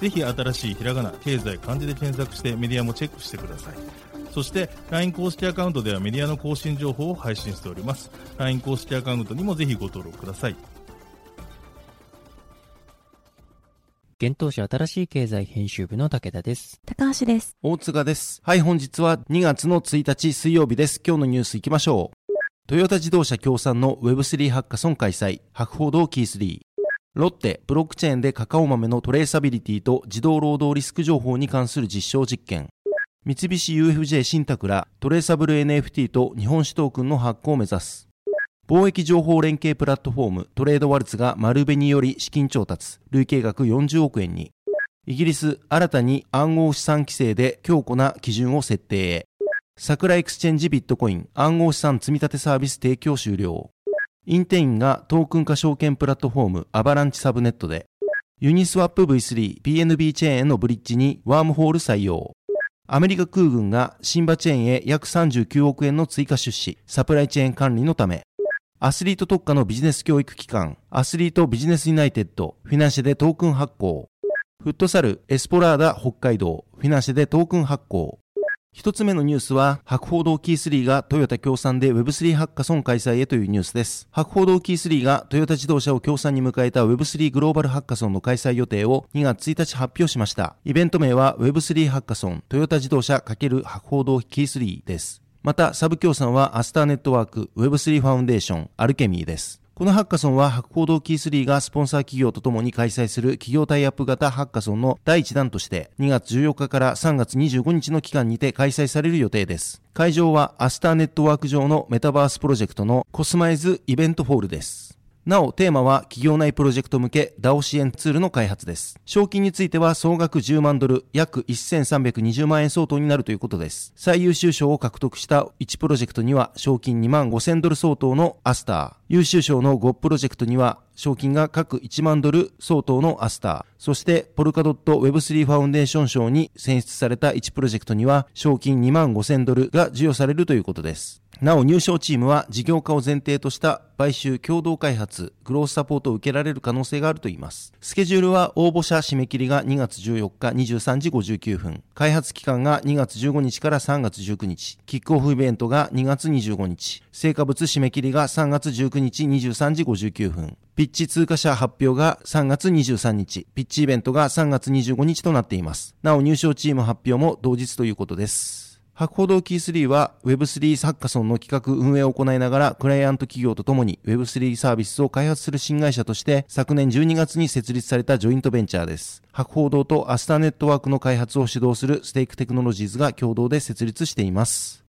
ぜひ新しいひらがな経済漢字で検索してメディアもチェックしてくださいそして LINE 公式アカウントではメディアの更新情報を配信しております LINE 公式アカウントにもぜひご登録ください現当社新しい経済編集部の武田です。高橋です。大塚です。はい、本日は2月の1日水曜日です。今日のニュース行きましょう。トヨタ自動車協賛の Web3 ハッカソン開催。博報堂キー3。ロッテ、ブロックチェーンでカカオ豆のトレーサビリティと自動労働リスク情報に関する実証実験。三菱 UFJ 信託らトレーサブル NFT と日本酒トークンの発行を目指す。貿易情報連携プラットフォームトレードワルツが丸紅より資金調達。累計額40億円に。イギリス、新たに暗号資産規制で強固な基準を設定へ。サクラエクスチェンジビットコイン暗号資産積立サービス提供終了。インテインがトークン化証券プラットフォームアバランチサブネットで。ユニスワップ V3 PNB チェーンへのブリッジにワームホール採用。アメリカ空軍がシンバチェーンへ約39億円の追加出資、サプライチェーン管理のため。アスリート特化のビジネス教育機関、アスリートビジネスユナイテッド、フィナンシェでトークン発行。フットサル、エスポラーダ北海道、フィナンシェでトークン発行。一つ目のニュースは、博報堂キー3がトヨタ協賛で Web3 ハッカソン開催へというニュースです。博報堂キー3がトヨタ自動車を協賛に迎えた Web3 グローバルハッカソンの開催予定を2月1日発表しました。イベント名は Web3 ハッカソントヨタ自動車×博報堂キー3です。また、サブ協賛はアスターネットワーク、Web3 ファウンデーション、アルケミーです。このハッカソンは博報堂キー3がスポンサー企業とともに開催する企業タイアップ型ハッカソンの第1弾として2月14日から3月25日の期間にて開催される予定です。会場はアスターネットワーク上のメタバースプロジェクトのコスマイズイベントホールです。なお、テーマは企業内プロジェクト向け DAO 支援ツールの開発です。賞金については総額10万ドル、約1320万円相当になるということです。最優秀賞を獲得した1プロジェクトには賞金2万5000ドル相当のアスター、優秀賞の5プロジェクトには賞金が各1万ドル相当のアスター、そしてポルカドット Web3 ファウンデーション賞に選出された1プロジェクトには賞金2万5000ドルが授与されるということです。なお入賞チームは事業化を前提とした買収共同開発、グロースサポートを受けられる可能性があるといいます。スケジュールは応募者締め切りが2月14日23時59分、開発期間が2月15日から3月19日、キックオフイベントが2月25日、成果物締め切りが3月19日23時59分、ピッチ通過者発表が3月23日、ピッチイベントが3月25日となっています。なお入賞チーム発表も同日ということです。博報堂キー3は Web3 サッカソンの企画運営を行いながらクライアント企業とともに Web3 サービスを開発する新会社として昨年12月に設立されたジョイントベンチャーです。博報堂とアスターネットワークの開発を主導するステークテクノロジーズが共同で設立しています。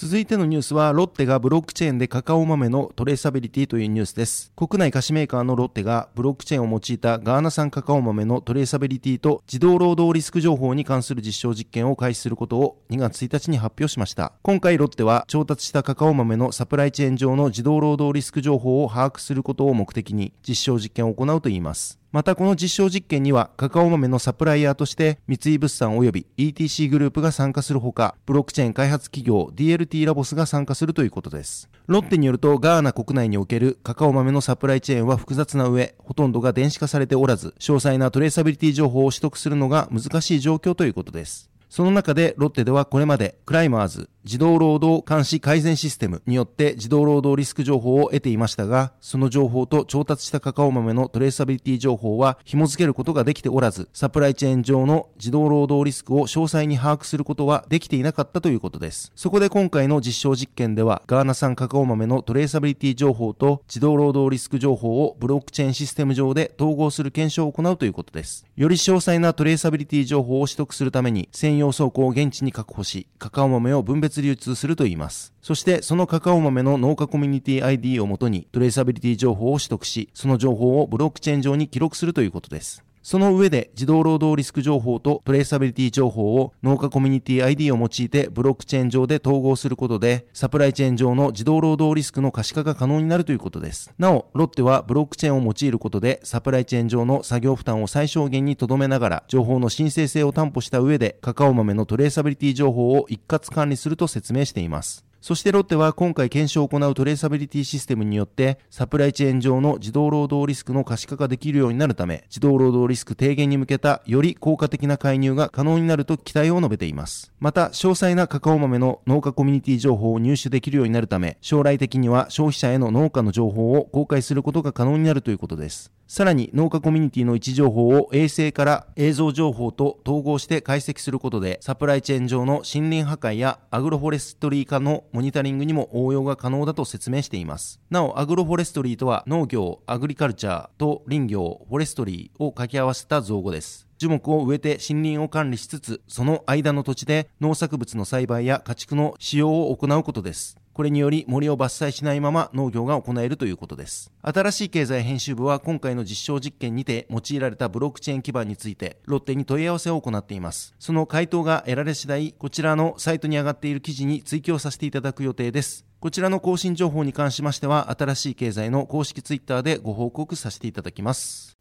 続いてのニュースは、ロッテがブロックチェーンでカカオ豆のトレーサビリティというニュースです。国内菓子メーカーのロッテがブロックチェーンを用いたガーナ産カカオ豆のトレーサビリティと自動労働リスク情報に関する実証実験を開始することを2月1日に発表しました。今回ロッテは調達したカカオ豆のサプライチェーン上の自動労働リスク情報を把握することを目的に実証実験を行うといいます。またこの実証実験にはカカオ豆のサプライヤーとして三井物産及び ETC グループが参加するほかブロックチェーン開発企業 DLT ラボスが参加するということです。ロッテによるとガーナ国内におけるカカオ豆のサプライチェーンは複雑な上ほとんどが電子化されておらず詳細なトレーサビリティ情報を取得するのが難しい状況ということです。その中でロッテではこれまでクライマーズ自動労働監視改善システムによって自動労働リスク情報を得ていましたが、その情報と調達したカカオ豆のトレーサビリティ情報は紐付けることができておらず、サプライチェーン上の自動労働リスクを詳細に把握することはできていなかったということです。そこで今回の実証実験では、ガーナ産カカオ豆のトレーサビリティ情報と自動労働リスク情報をブロックチェーンシステム上で統合する検証を行うということです。より詳細なトレーサビリティ情報を取得するために、専用倉庫を現地に確保し、カカオ豆を分別流通するといいます。そして、そのカカオ豆の農家コミュニティ ID をもとに、トレーサビリティ情報を取得し、その情報をブロックチェーン上に記録するということです。その上で自動労働リスク情報とトレーサビリティ情報を農家コミュニティ ID を用いてブロックチェーン上で統合することで、サプライチェーン上の自動労働リスクの可視化が可能になるということです。なお、ロッテはブロックチェーンを用いることで、サプライチェーン上の作業負担を最小限に留めながら、情報の申請性を担保した上で、カカオ豆のトレーサビリティ情報を一括管理すると説明しています。そしてロッテは今回検証を行うトレーサビリティシステムによってサプライチェーン上の自動労働リスクの可視化ができるようになるため自動労働リスク低減に向けたより効果的な介入が可能になると期待を述べています。また詳細なカカオ豆の農家コミュニティ情報を入手できるようになるため将来的には消費者への農家の情報を公開することが可能になるということです。さらに農家コミュニティの位置情報を衛星から映像情報と統合して解析することでサプライチェーン上の森林破壊やアグロフォレストリー化のモニタリングにも応用が可能だと説明しています。なお、アグロフォレストリーとは農業、アグリカルチャーと林業、フォレストリーを掛け合わせた造語です。樹木を植えて森林を管理しつつ、その間の土地で農作物の栽培や家畜の使用を行うことです。これにより森を伐採しないまま農業が行えるということです。新しい経済編集部は今回の実証実験にて用いられたブロックチェーン基盤についてロッテに問い合わせを行っています。その回答が得られ次第、こちらのサイトに上がっている記事に追記をさせていただく予定です。こちらの更新情報に関しましては、新しい経済の公式ツイッターでご報告させていただきます。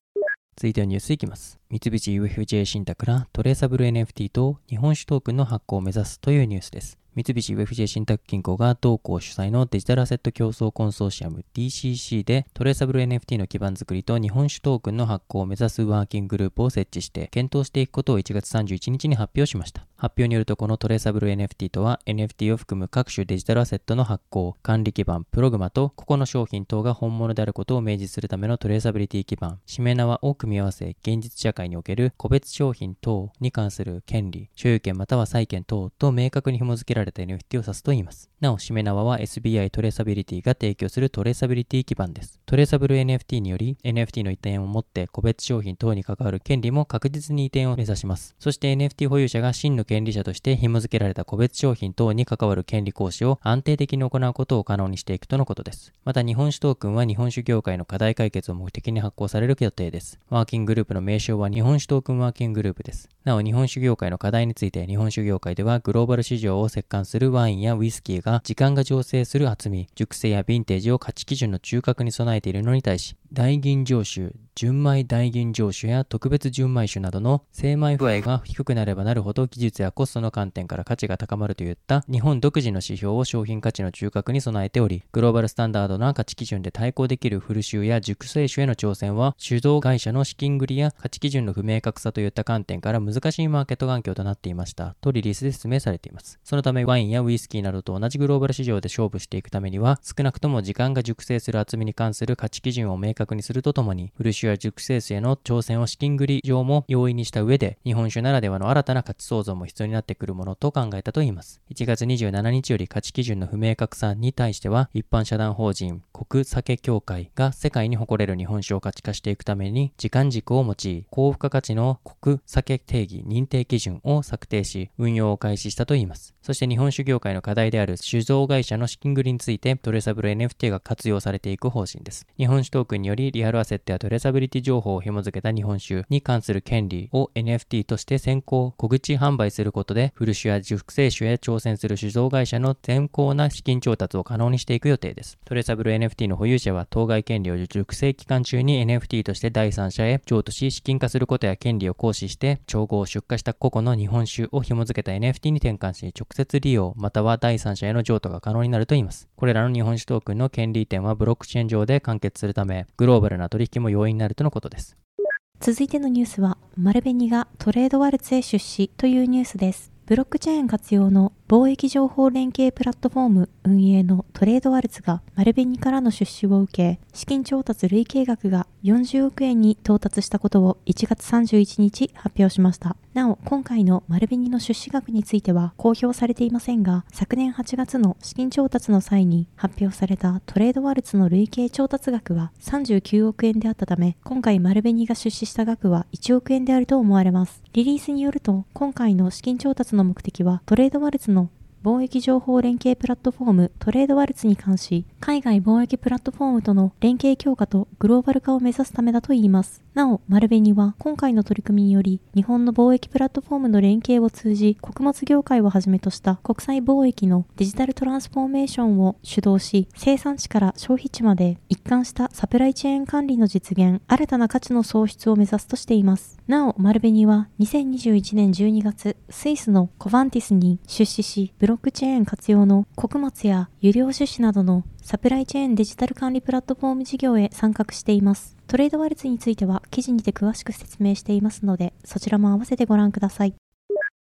続いてはニュースいきます。三菱 UFJ 信託がトレーサブル NFT と日本酒トークンの発行を目指すというニュースです。三菱 UFJ 信託銀行が同行主催のデジタルアセット競争コンソーシアム DCC でトレーサブル NFT の基盤作りと日本酒トークンの発行を目指すワーキンググループを設置して検討していくことを1月31日に発表しました。発表によるとこのトレーサブル NFT とは NFT を含む各種デジタルアセットの発行、管理基盤、プログマと個々の商品等が本物であることを明示するためのトレーサビリティ基盤、 SHIMENAWA を組み合わせ、現実社会における個別商品等に関する権利、所有権または債権等と明確に紐付けられた NFT を指すと言います。なお、 SHIMENAWA は SBI トレーサビリティが提供するトレーサビリティ基盤です。トレーサブル NFT により NFT の移転をもって個別商品等に関わる権利も確実に移転を目指します。そして NFT 保有者が真の権利者として紐付けられた個別商品等に関わる権利行使を安定的に行うことを可能にしていくとのことです。また日本酒トークンは日本酒業界の課題解決を目的に発行される予定です。ワーキンググループの名称は日本酒トークンワーキンググループです。なお日本酒業界の課題について日本酒業界ではグローバル市場を席巻するワインやウイスキーが時間が醸成する厚み、熟成やヴィンテージを価値基準の中核に備えているのに対し、大吟醸酒、純米大吟醸酒や特別純米酒などの精米具合が低くなればなるほど技術やコストの観点から価値が高まるといった日本独自の指標を商品価値の中核に備えており、グローバルスタンダードな価値基準で対抗できるフル臭や熟成酒への挑戦は、酒造会社の資金繰りや価値基準の不明確さといった観点から難しいマーケット環境となっていました。とリリースで説明されています。そのためワインやウイスキーなどと同じグローバル市場で勝負していくためには、少なくとも時間が熟成する厚みに関する価値基準を明確にするとともに、フル酒や熟成酒への挑戦を資金繰り上も容易にした上で、日本酒ならではの新たな価値創造も必要になってくるものと考えたといいます。1月27日より価値基準の不明確さに対しては、一般社団法人国酒協会が世界に誇れる日本酒を価値化していくために、時間軸を用い、高付加価値の国酒定義認定基準を策定し、運用を開始したといいます。そして日本酒業界の課題である酒造会社の資金繰りについてトレーサブル NFT が活用されていく方針です。日本酒トークンによりリアルアセットやトレーサビリティ情報を紐付けた日本酒に関する権利を NFT として先行、小口販売することで、フル酒や熟成酒へ挑戦する酒造会社の先行な資金調達を可能にしていく予定です。トレーサブル NFT の保有者は当該権利を熟成期間中に NFT として第三者へ譲渡し、資金化することや権利を行使して、調合を出荷した個々の日本酒を紐付けた NFT に転換し、直接利用、または第三者への譲渡が可能になるといいます。これらの日本酒トークンの権利移転はブロックチェーン上で完結するため、グローバルな取引も容易になるとのことです。続いてのニュースは、丸紅がトレードワルツへ出資というニュースです。ブロックチェーン活用の貿易情報連携プラットフォーム運営のトレードワルツが丸紅からの出資を受け、資金調達累計額が40億円に到達したことを1月31日発表しました。なお、今回の丸紅の出資額については公表されていませんが、昨年8月の資金調達の際に発表されたトレードワルツの累計調達額は39億円であったため、今回丸紅が出資した額は1億円であると思われます。リリースによると、今回の資金調達の目的はトレードワルツの貿易情報連携プラットフォームトレードワルツに関し、海外貿易プラットフォームとの連携強化とグローバル化を目指すためだといいます。なお、丸紅は今回の取り組みにより、日本の貿易プラットフォームの連携を通じ、穀物業界をはじめとした国際貿易のデジタルトランスフォーメーションを主導し、生産地から消費地まで一貫したサプライチェーン管理の実現、新たな価値の創出を目指すとしています。なお、丸紅は2021年12月、スイスのコバンティスに出資し、ブロックチェーン活用の穀物や輸量種子などのサプライチェーンデジタル管理プラットフォーム事業へ参画しています。トレードワルツについては記事にて詳しく説明していますので、そちらも合わせてご覧ください。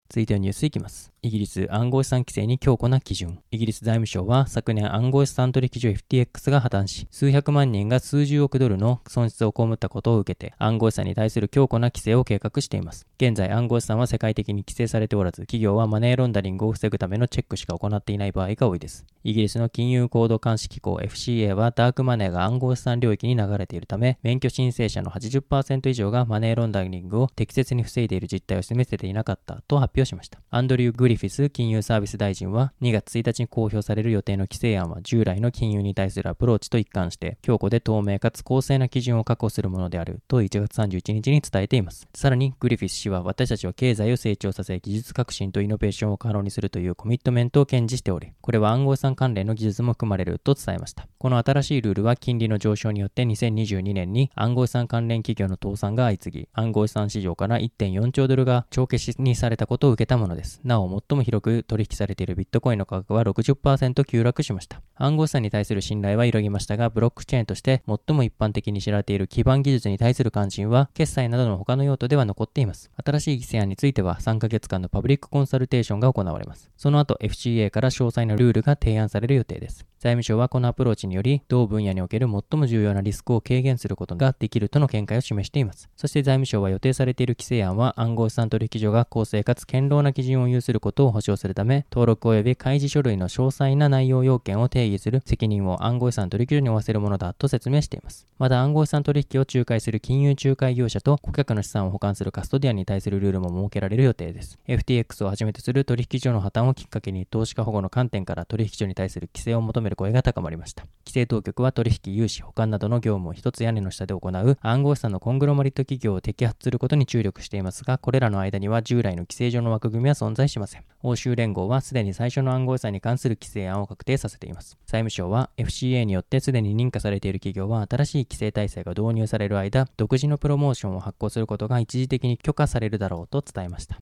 続いてのニュースいきます。イギリス暗号資産規制に強固な基準。イギリス財務省は昨年暗号資産取引所 FTX が破綻し、数百万人が数十億ドルの損失を被ったことを受けて、暗号資産に対する強固な規制を計画しています。現在暗号資産は世界的に規制されておらず、企業はマネーロンダリングを防ぐためのチェックしか行っていない場合が多いです。イギリスの金融行動監視機構 FCA はダークマネーが暗号資産領域に流れているため、免許申請者の80%以上がマネーロンダリングを適切に防いでいる実態を示せていなかったと発表しました。アンドリュー・グリフィス金融サービス大臣は2月1日に公表される予定の規制案は従来の金融に対するアプローチと一貫して強固で透明かつ公正な基準を確保するものであると1月31日に伝えています。さらにグリフィス氏は私たちは経済を成長させ技術革新とイノベーションを可能にするというコミットメントを堅持しており、これは暗号資産関連の技術も含まれると伝えました。この新しいルールは金利の上昇によって2022年に暗号資産関連企業の倒産が相次ぎ、暗号資産市場から1.4兆ドルが帳消しにされたことを受けたものです。なお、最も広く取引されているビットコインの価格は60%急落しました。暗号資産に対する信頼は揺らぎましたが、ブロックチェーンとして最も一般的に知られている基盤技術に対する関心は、決済などの他の用途では残っています。新しい規制案については、3ヶ月間のパブリックコンサルテーションが行われます。その後、FCA から詳細なルールが提案される予定です。財務省はこのアプローチにより、同分野における最も重要なリスクを軽減することができるとの見解を示しています。そして財務省は予定されている規制案は、暗号資産取引所が公正かつ堅牢な基準を有することを保証するため、登録及び開示書類の詳細な内容要件を定義する責任を暗号資産取引所に負わせるものだと説明しています。また暗号資産取引を仲介する金融仲介業者と顧客の資産を保管するカストディアに対するルールも設けられる予定です。FTX をはじめとする取引所の破綻をきっかけに投資家保護の観点から取引所に対する規制を求める声が高まりました。規制当局は取引、融資、保管などの業務を一つ屋根の下で行う暗号資産のコングロマリット企業を摘発することに注力していますが、これらの間には従来の規制上のの枠組みは存在しません。欧州連合はすでに最初の暗号資産に関する規制案を確定させています。財務省は FCA によってすでに認可されている企業は新しい規制体制が導入される間、独自のプロモーションを発行することが一時的に許可されるだろうと伝えました。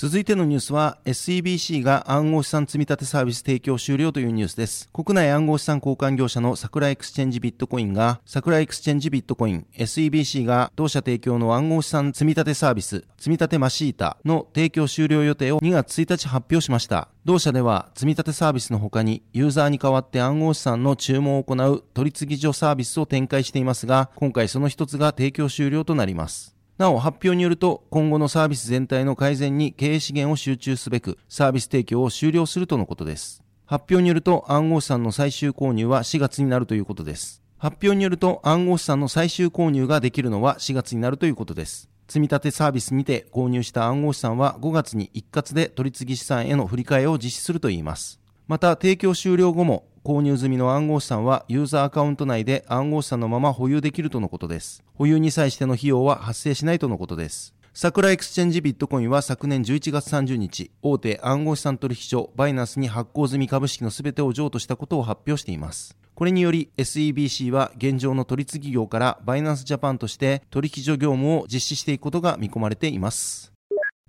続いてのニュースは SEBC が暗号資産積立サービス提供終了というニュースです。国内暗号資産交換業者の桜エクスチェンジビットコインが桜エクスチェンジビットコイン SEBC が同社提供の暗号資産積立サービス積立マシータの提供終了予定を2月1日発表しました。同社では積立サービスの他にユーザーに代わって暗号資産の注文を行う取次所サービスを展開していますが今回その一つが提供終了となります。なお、発表によると、今後のサービス全体の改善に経営資源を集中すべく、サービス提供を終了するとのことです。発表によると、暗号資産の最終購入は4月になるということです。発表によると、暗号資産の最終購入ができるのは4月になるということです。積立サービスにて購入した暗号資産は5月に一括で取次資産への振り替えを実施するといいます。また、提供終了後も購入済みの暗号資産はユーザーアカウント内で暗号資産のまま保有できるとのことです。保有に際しての費用は発生しないとのことです。桜エクスチェンジビットコインは昨年11月30日、大手暗号資産取引所バイナンスに発行済み株式のすべてを譲渡したことを発表しています。これにより SEBC は現状の取次業からバイナンスジャパンとして取引所業務を実施していくことが見込まれています。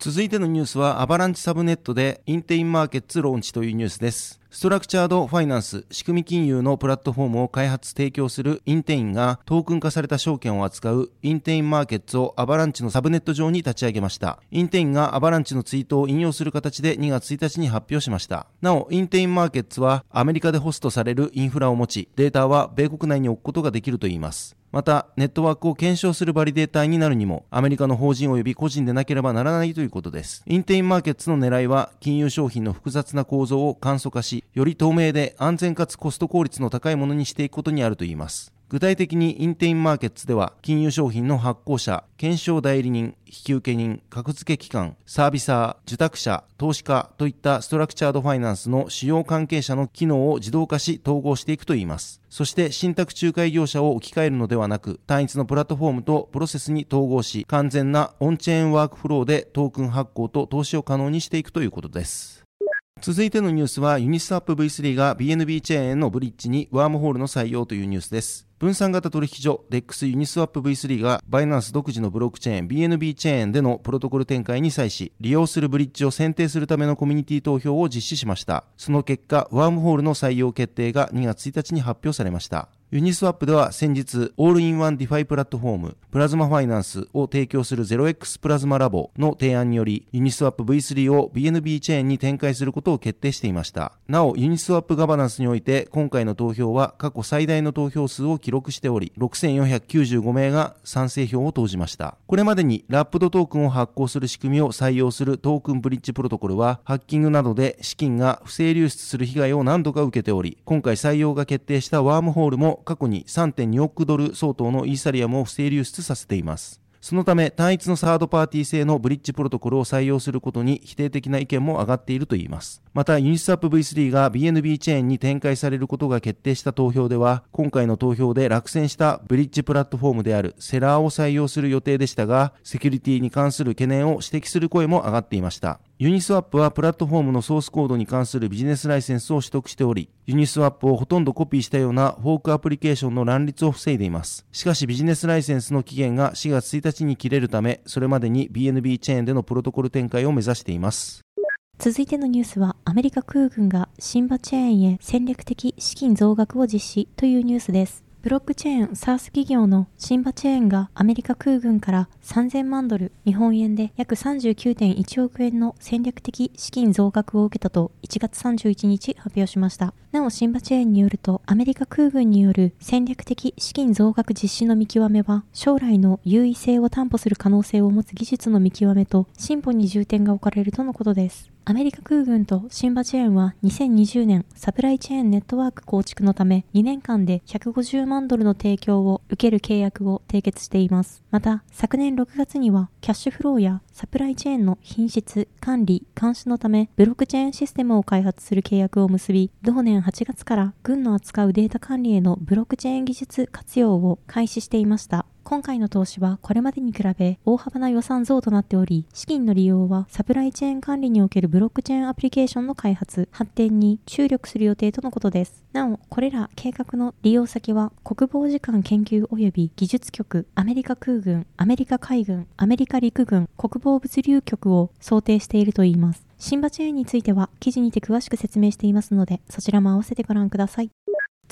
続いてのニュースはアバランチサブネットでインテインマーケッツローンチというニュースです。ストラクチャードファイナンス、仕組み金融のプラットフォームを開発提供するインテインがトークン化された証券を扱うインテインマーケッツをアバランチのサブネット上に立ち上げました。インテインがアバランチのツイートを引用する形で2月1日に発表しました。なお、インテインマーケッツはアメリカでホストされるインフラを持ち、データは米国内に置くことができるといいます。また、ネットワークを検証するバリデーターになるにも、アメリカの法人及び個人でなければならないということです。インテインマーケッツの狙いは、金融商品の複雑な構造を簡素化し、より透明で安全かつコスト効率の高いものにしていくことにあるといいます。具体的にインテインマーケッツでは金融商品の発行者、検証代理人、引受人、格付け機関、サービサー、受託者、投資家といったストラクチャードファイナンスの主要関係者の機能を自動化し統合していくといいます。そして信託仲介業者を置き換えるのではなく、単一のプラットフォームとプロセスに統合し、完全なオンチェーンワークフローでトークン発行と投資を可能にしていくということです。続いてのニュースはユニスワップ V3 が BNB チェーンへのブリッジにワームホールの採用というニュースです。分散型取引所 DEX ユニスワップ V3 がバイナンス独自のブロックチェーン BNB チェーンでのプロトコル展開に際し利用するブリッジを選定するためのコミュニティ投票を実施しました。その結果、ワームホールの採用決定が2月1日に発表されました。ユニスワップでは先日、オールインワンディファイプラットフォーム、プラズマファイナンスを提供する 0x プラズマラボの提案により、ユニスワップ V3 を BNB チェーンに展開することを決定していました。なお、ユニスワップガバナンスにおいて、今回の投票は過去最大の投票数を記録しており、6495名が賛成票を投じました。これまでにラップドトークンを発行する仕組みを採用するトークンブリッジプロトコルは、ハッキングなどで資金が不正流出する被害を何度か受けており、今回採用が決定したワームホールも過去に3.2億ドル相当のイーサリアムを不正流出させています。そのため単一のサードパーティー製のブリッジプロトコルを採用することに否定的な意見も上がっているといいます。またユニスワップ V3 が BNB チェーンに展開されることが決定した投票では今回の投票で落選したブリッジプラットフォームであるセラーを採用する予定でしたがセキュリティに関する懸念を指摘する声も上がっていました。ユニスワップはプラットフォームのソースコードに関するビジネスライセンスを取得しており、ユニスワップをほとんどコピーしたようなフォークアプリケーションの乱立を防いでいます。しかしビジネスライセンスの期限が4月1日に切れるため、それまでに BNB チェーンでのプロトコル展開を目指しています。続いてのニュースは、アメリカ空軍がシンバチェーンへ戦略的資金増額を実施というニュースです。ブロックチェーン SARS 企業のシンバチェーンがアメリカ空軍から3000万ドル、日本円で約39.1億円の戦略的資金増額を受けたと1月31日発表しました。なお、シンバチェーンによると、アメリカ空軍による戦略的資金増額実施の見極めは、将来の優位性を担保する可能性を持つ技術の見極めと進歩に重点が置かれるとのことです。アメリカ空軍とシンバチェーンは2020年サプライチェーンネットワーク構築のため2年間で150万ドルの提供を受ける契約を締結しています。また、昨年6月にはキャッシュフローやサプライチェーンの品質、管理、監視のためブロックチェーンシステムを開発する契約を結び、同年8月から軍の扱うデータ管理へのブロックチェーン技術活用を開始していました。今回の投資はこれまでに比べ大幅な予算増となっており、資金の利用はサプライチェーン管理におけるブロックチェーンアプリケーションの開発、発展に注力する予定とのことです。なお、これら計画の利用先は国防次官研究及び技術局、アメリカ空軍、アメリカ海軍、アメリカ陸軍、国防物流局を想定しているといいます。シンバチェーンについては記事にて詳しく説明していますので、そちらも合わせてご覧ください。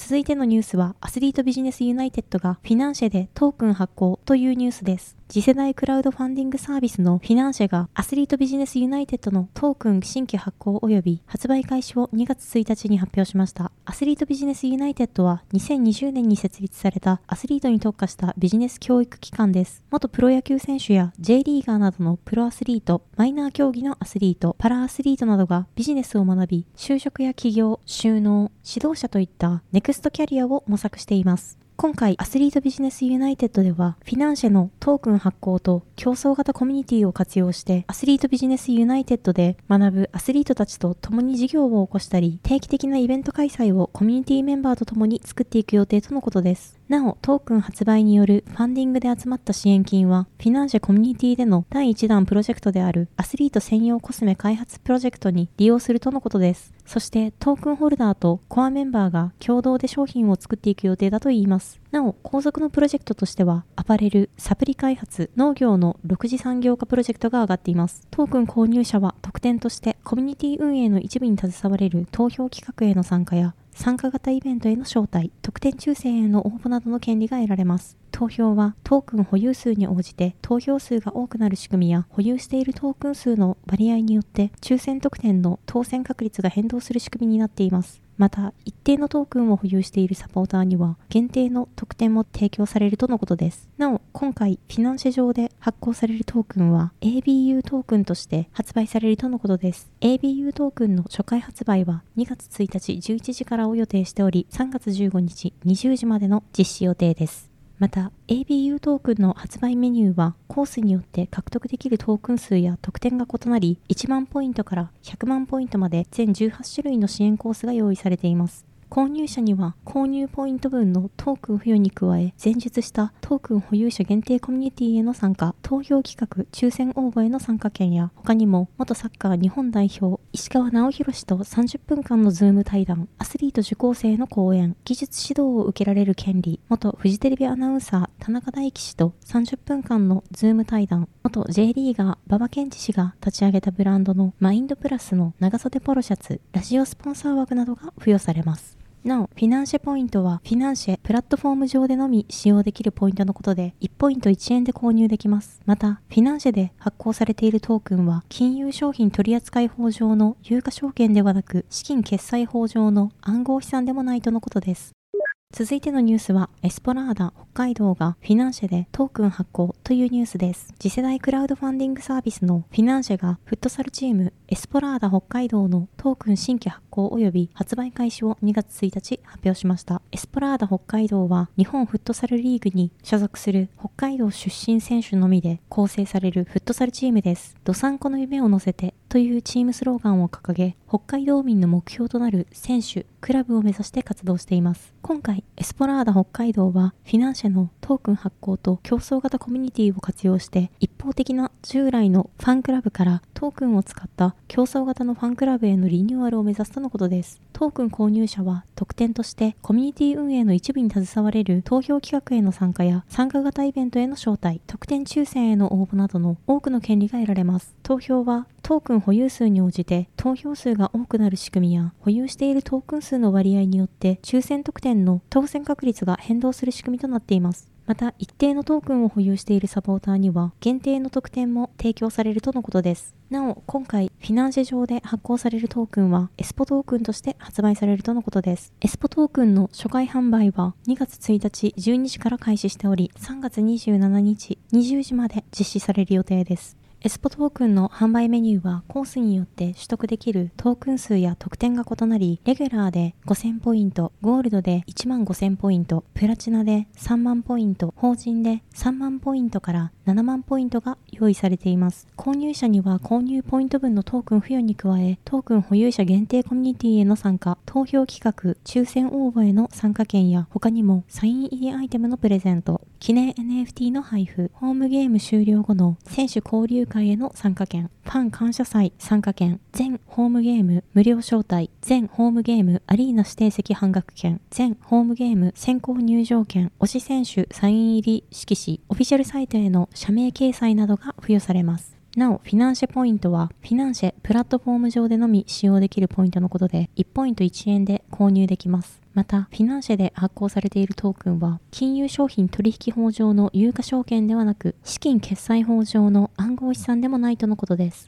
続いてのニュースは、アスリートビジネスユナイテッドがフィナンシェでトークン発行というニュースです。次世代クラウドファンディングサービスのフィナンシェがアスリートビジネスユナイテッドのトークン新規発行及び発売開始を2月1日に発表しました。アスリートビジネスユナイテッドは2020年に設立されたアスリートに特化したビジネス教育機関です。元プロ野球選手や J リーガーなどのプロアスリート、マイナー競技のアスリート、パラアスリートなどがビジネスを学び、就職や起業、就農、指導者といったネクストキャリアを模索しています。今回、アスリートビジネスユナイテッドでは、フィナンシェのトークン発行と共創型コミュニティを活用して、アスリートビジネスユナイテッドで学ぶアスリートたちと共に事業を起こしたり、定期的なイベント開催をコミュニティメンバーと共に作っていく予定とのことです。なお、トークン発売によるファンディングで集まった支援金は、フィナンシェコミュニティでの第1弾プロジェクトであるアスリート専用コスメ開発プロジェクトに利用するとのことです。そしてトークンホルダーとコアメンバーが共同で商品を作っていく予定だといいます。なお、後続のプロジェクトとしては、アパレル、サプリ開発、農業の6次産業化プロジェクトが上がっています。トークン購入者は特典としてコミュニティ運営の一部に携われる投票企画への参加や参加型イベントへの招待、特典抽選への応募などの権利が得られます。投票はトークン保有数に応じて投票数が多くなる仕組みや保有しているトークン数の割合によって抽選特典の当選確率が変動する仕組みになっています。また、一定のトークンを保有しているサポーターには、限定の特典も提供されるとのことです。なお、今回、フィナンシェ上で発行されるトークンは、ABU トークンとして発売されるとのことです。ABU トークンの初回発売は2月1日11時からを予定しており、3月15日20時までの実施予定です。また ABU トークンの発売メニューはコースによって獲得できるトークン数や特典が異なり1万ポイントから100万ポイントまで全18種類の支援コースが用意されています。購入者には購入ポイント分のトークン付与に加え、前述したトークン保有者限定コミュニティへの参加、投票企画、抽選応募への参加権や、他にも元サッカー日本代表、石川直宏氏と30分間のズーム対談、アスリート受講生の講演、技術指導を受けられる権利、元フジテレビアナウンサー、田中大貴氏と30分間のズーム対談、元 J リーガー、馬場賢治氏が立ち上げたブランドのマインドプラスの長袖ポロシャツ、ラジオスポンサー枠などが付与されます。なお、フィナンシェポイントは、フィナンシェプラットフォーム上でのみ使用できるポイントのことで、1ポイント1円で購入できます。また、フィナンシェで発行されているトークンは、金融商品取扱法上の有価証券ではなく、資金決済法上の暗号資産でもないとのことです。続いてのニュースは、エスポラーダ北海道がフィナンシェでトークン発行というニュースです。次世代クラウドファンディングサービスのフィナンシェがフットサルチームエスポラーダ北海道のトークン新規発行及び発売開始を2月1日発表しました。エスポラーダ北海道は日本フットサルリーグに所属する北海道出身選手のみで構成されるフットサルチームです。ドサンコの夢を乗せてというチームスローガンを掲げ、北海道民の目標となる選手、クラブを目指して活動しています。今回、エスポラーダ北海道は、フィナンシェのトークン発行と競争型コミュニティを活用して、一方的な従来のファンクラブからトークンを使った競争型のファンクラブへのリニューアルを目指すとのことです。トークン購入者は特典としてコミュニティ運営の一部に携われる投票企画への参加や参加型イベントへの招待、特典抽選への応募などの多くの権利が得られます。投票はトークン保有数に応じて投票数がが多くなる仕組みや保有しているトークン数の割合によって抽選特典の当選確率が変動する仕組みとなっています。また、一定のトークンを保有しているサポーターには、限定の特典も提供されるとのことです。なお、今回、フィナンシェ上で発行されるトークンは、エスポトークンとして発売されるとのことです。エスポトークンの初回販売は、2月1日12時から開始しており、3月27日20時まで実施される予定です。エスポトークンの販売メニューはコースによって取得できるトークン数や特典が異なり、レギュラーで5000ポイント、ゴールドで1万5000ポイント、プラチナで3万ポイント、法人で3万ポイントから7万ポイントが用意されています。購入者には購入ポイント分のトークン付与に加え、トークン保有者限定コミュニティへの参加、投票企画、抽選応募への参加権や、他にもサイン入りアイテムのプレゼント、記念 NFT の配布、ホームゲーム終了後の選手交流会への参加券、ファン感謝祭参加券、全ホームゲーム無料招待、全ホームゲームアリーナ指定席半額券、全ホームゲーム先行入場券、推し選手サイン入り色紙、オフィシャルサイトへの社名掲載などが付与されます。なお、フィナンシェポイントは、フィナンシェプラットフォーム上でのみ使用できるポイントのことで、1ポイント1円で購入できます。また、フィナンシェで発行されているトークンは、金融商品取引法上の有価証券ではなく、資金決済法上の暗号資産でもないとのことです。